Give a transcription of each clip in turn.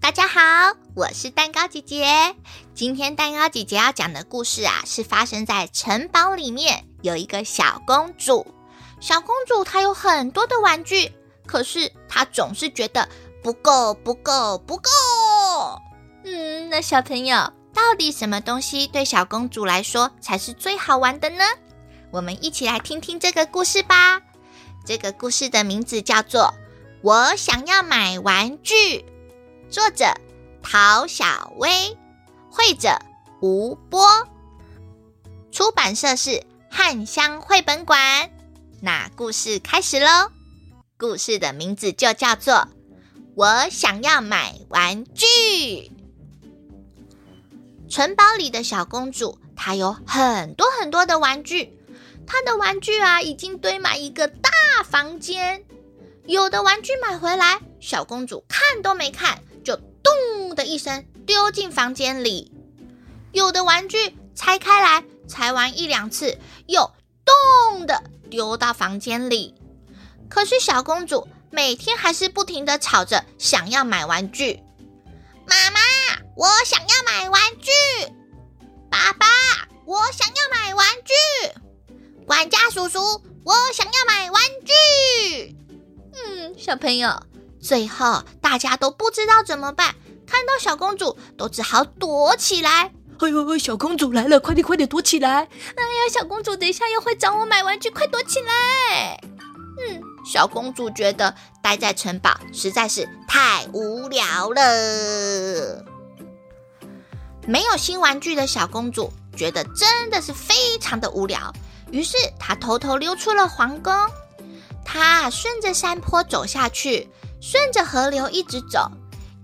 大家好，我是蛋糕姐姐。今天蛋糕姐姐要讲的故事啊，是发生在城堡里面，有一个小公主。小公主她有很多的玩具，可是她总是觉得不够，不够，不够。嗯，那小朋友，到底什么东西对小公主来说才是最好玩的呢？我们一起来听听这个故事吧。这个故事的名字叫做《我想要买玩具》。作者陶小薇，绘者吴波，出版社是汉香绘本馆。那故事开始喽！故事的名字就叫做《我想要买玩具》。城堡里的小公主，她有很多很多的玩具，她的玩具啊，已经堆满一个大房间。有的玩具买回来，小公主看都没看。咚的一声丢进房间里，有的玩具拆开来，拆完一两次，又咚的丢到房间里。可是小公主每天还是不停的吵着想要买玩具。妈妈，我想要买玩具。爸爸，我想要买玩具。管家叔叔，我想要买玩具。嗯，小朋友。最后，大家都不知道怎么办，看到小公主都只好躲起来。哎呦，小公主来了，快点快点躲起来！哎呀，小公主等一下又会找我买玩具，快躲起来！嗯，小公主觉得待在城堡实在是太无聊了。没有新玩具的小公主觉得真的是非常的无聊，于是她偷偷溜出了皇宫。她顺着山坡走下去。顺着河流一直走，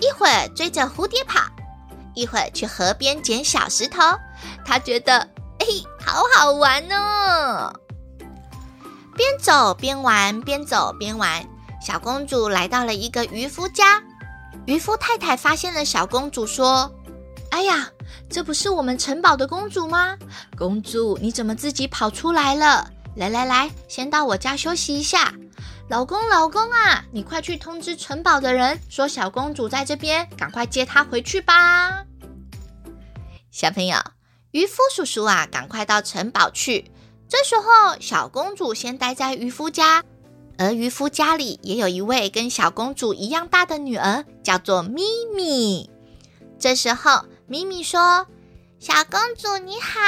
一会儿追着蝴蝶跑，一会儿去河边捡小石头。他觉得，哎，好好玩哦！边走边玩，边走边玩。小公主来到了一个渔夫家，渔夫太太发现了小公主，说：“哎呀，这不是我们城堡的公主吗？公主，你怎么自己跑出来了？来来来，先到我家休息一下。”老公，老公啊，你快去通知城堡的人，说小公主在这边，赶快接她回去吧。小朋友，渔夫叔叔啊，赶快到城堡去。这时候，小公主先待在渔夫家，而渔夫家里也有一位跟小公主一样大的女儿，叫做咪咪。这时候，咪咪说：“小公主你好，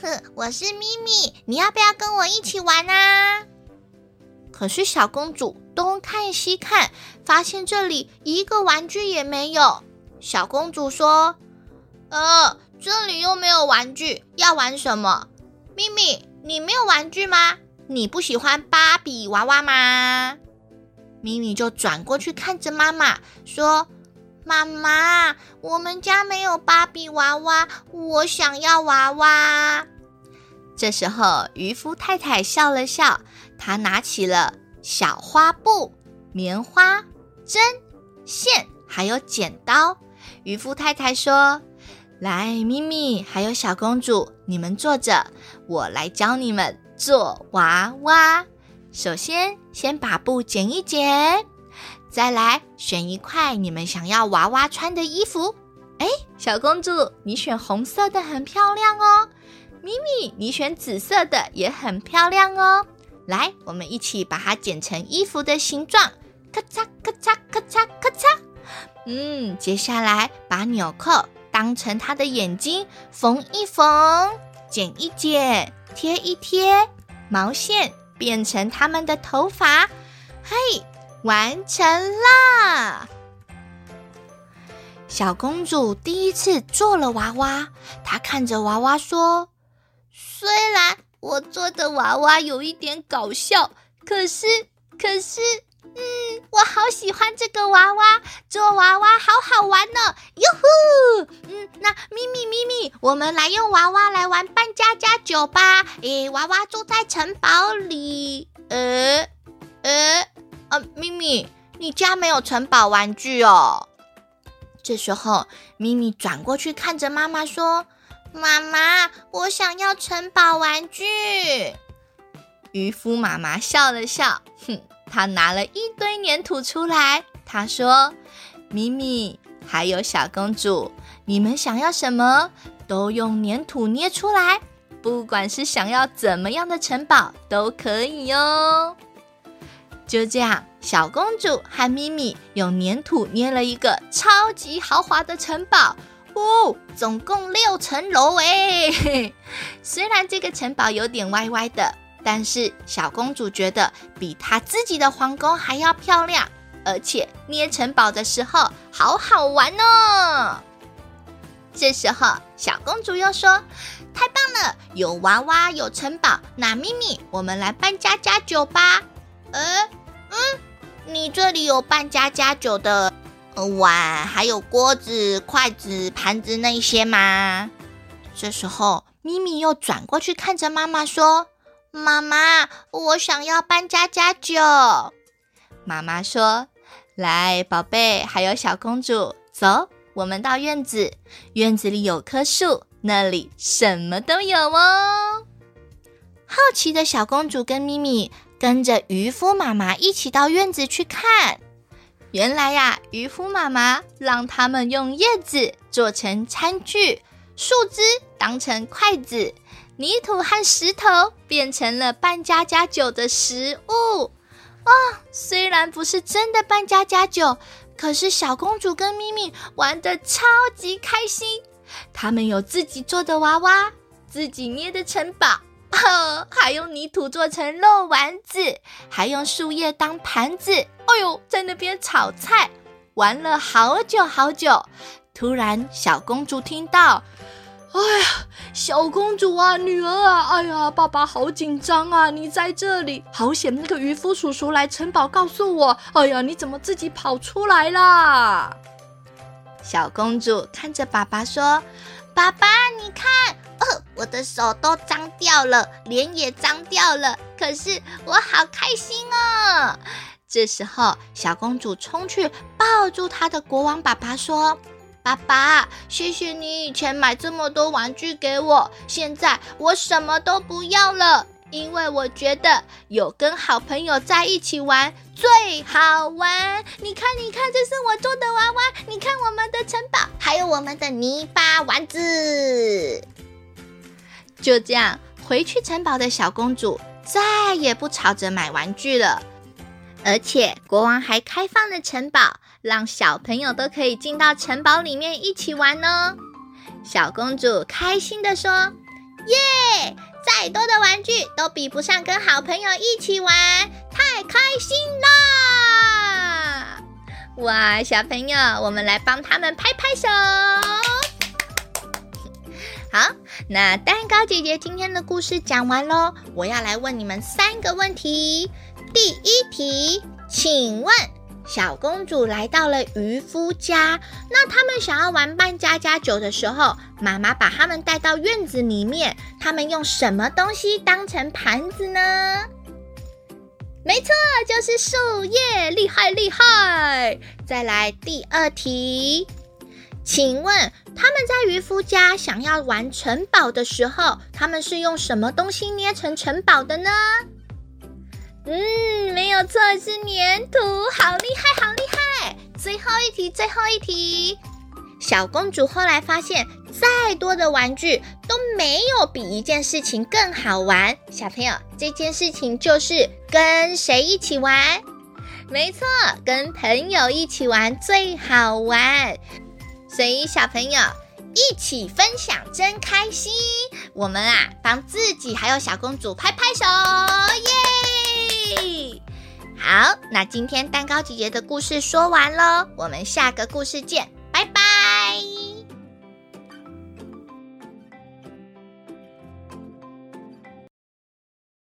哼，我是咪咪，你要不要跟我一起玩啊？”可是小公主东看西看，发现这里一个玩具也没有。小公主说：“呃，这里又没有玩具，要玩什么？”咪咪，你没有玩具吗？你不喜欢芭比娃娃吗？咪咪就转过去看着妈妈，说：“妈妈，我们家没有芭比娃娃，我想要娃娃。”这时候，渔夫太太笑了笑。他拿起了小花布、棉花、针、线，还有剪刀。渔夫太太说：“来，咪咪，还有小公主，你们坐着，我来教你们做娃娃。首先，先把布剪一剪，再来选一块你们想要娃娃穿的衣服。哎，小公主，你选红色的很漂亮哦。咪咪，你选紫色的也很漂亮哦。”来，我们一起把它剪成衣服的形状，咔嚓咔嚓咔嚓咔嚓。嗯，接下来把纽扣当成它的眼睛，缝一缝，剪一剪，贴一贴，毛线变成它们的头发。嘿，完成了！小公主第一次做了娃娃，她看着娃娃说：“虽然……”我做的娃娃有一点搞笑，可是，可是，嗯，我好喜欢这个娃娃，做娃娃好好玩呢，哟呼！嗯，那咪咪咪咪，我们来用娃娃来玩扮家家酒吧。诶，娃娃住在城堡里，呃，呃，呃，咪咪，你家没有城堡玩具哦？这时候，咪咪转过去看着妈妈说。妈妈，我想要城堡玩具。渔夫妈妈笑了笑，哼，他拿了一堆粘土出来。他说：“咪咪，还有小公主，你们想要什么，都用粘土捏出来。不管是想要怎么样的城堡，都可以哟。就这样，小公主和咪咪用粘土捏了一个超级豪华的城堡。哦，总共六层楼诶！虽然这个城堡有点歪歪的，但是小公主觉得比她自己的皇宫还要漂亮，而且捏城堡的时候好好玩哦。这时候，小公主又说：“太棒了，有娃娃，有城堡，那咪咪，我们来办家家酒吧。”呃，嗯，你这里有办家家酒的？碗，还有锅子、筷子、盘子那些吗？这时候，咪咪又转过去看着妈妈说：“妈妈，我想要搬家家酒。”妈妈说：“来，宝贝，还有小公主，走，我们到院子。院子里有棵树，那里什么都有哦。”好奇的小公主跟咪咪跟着渔夫妈妈一起到院子去看。原来呀，渔夫妈妈让他们用叶子做成餐具，树枝当成筷子，泥土和石头变成了办家家酒的食物。啊、哦，虽然不是真的办家家酒，可是小公主跟咪咪玩得超级开心。他们有自己做的娃娃，自己捏的城堡。呵，还用泥土做成肉丸子，还用树叶当盘子。哎呦，在那边炒菜，玩了好久好久。突然，小公主听到：“哎呀，小公主啊，女儿啊，哎呀，爸爸好紧张啊！你在这里，好险！那个渔夫叔叔来城堡告诉我，哎呀，你怎么自己跑出来啦？”小公主看着爸爸说：“爸爸，你看。”我的手都脏掉了，脸也脏掉了，可是我好开心哦！这时候，小公主冲去抱住她的国王爸爸，说：“爸爸，谢谢你以前买这么多玩具给我，现在我什么都不要了。”因为我觉得有跟好朋友在一起玩最好玩。你看，你看，这是我做的娃娃。你看我们的城堡，还有我们的泥巴丸子。就这样，回去城堡的小公主再也不吵着买玩具了。而且国王还开放了城堡，让小朋友都可以进到城堡里面一起玩哦。小公主开心地说：“耶！”再多的玩具都比不上跟好朋友一起玩，太开心啦！哇，小朋友，我们来帮他们拍拍手。好，那蛋糕姐姐今天的故事讲完喽，我要来问你们三个问题。第一题，请问。小公主来到了渔夫家，那他们想要玩扮家家酒的时候，妈妈把他们带到院子里面，他们用什么东西当成盘子呢？没错，就是树叶，厉害厉害！再来第二题，请问他们在渔夫家想要玩城堡的时候，他们是用什么东西捏成城堡的呢？嗯，没有错，是粘土，好厉害，好厉害！最后一题，最后一题。小公主后来发现，再多的玩具都没有比一件事情更好玩。小朋友，这件事情就是跟谁一起玩？没错，跟朋友一起玩最好玩。所以小朋友一起分享真开心。我们啊，帮自己还有小公主拍拍手，耶！好，那今天蛋糕姐姐的故事说完喽，我们下个故事见，拜拜。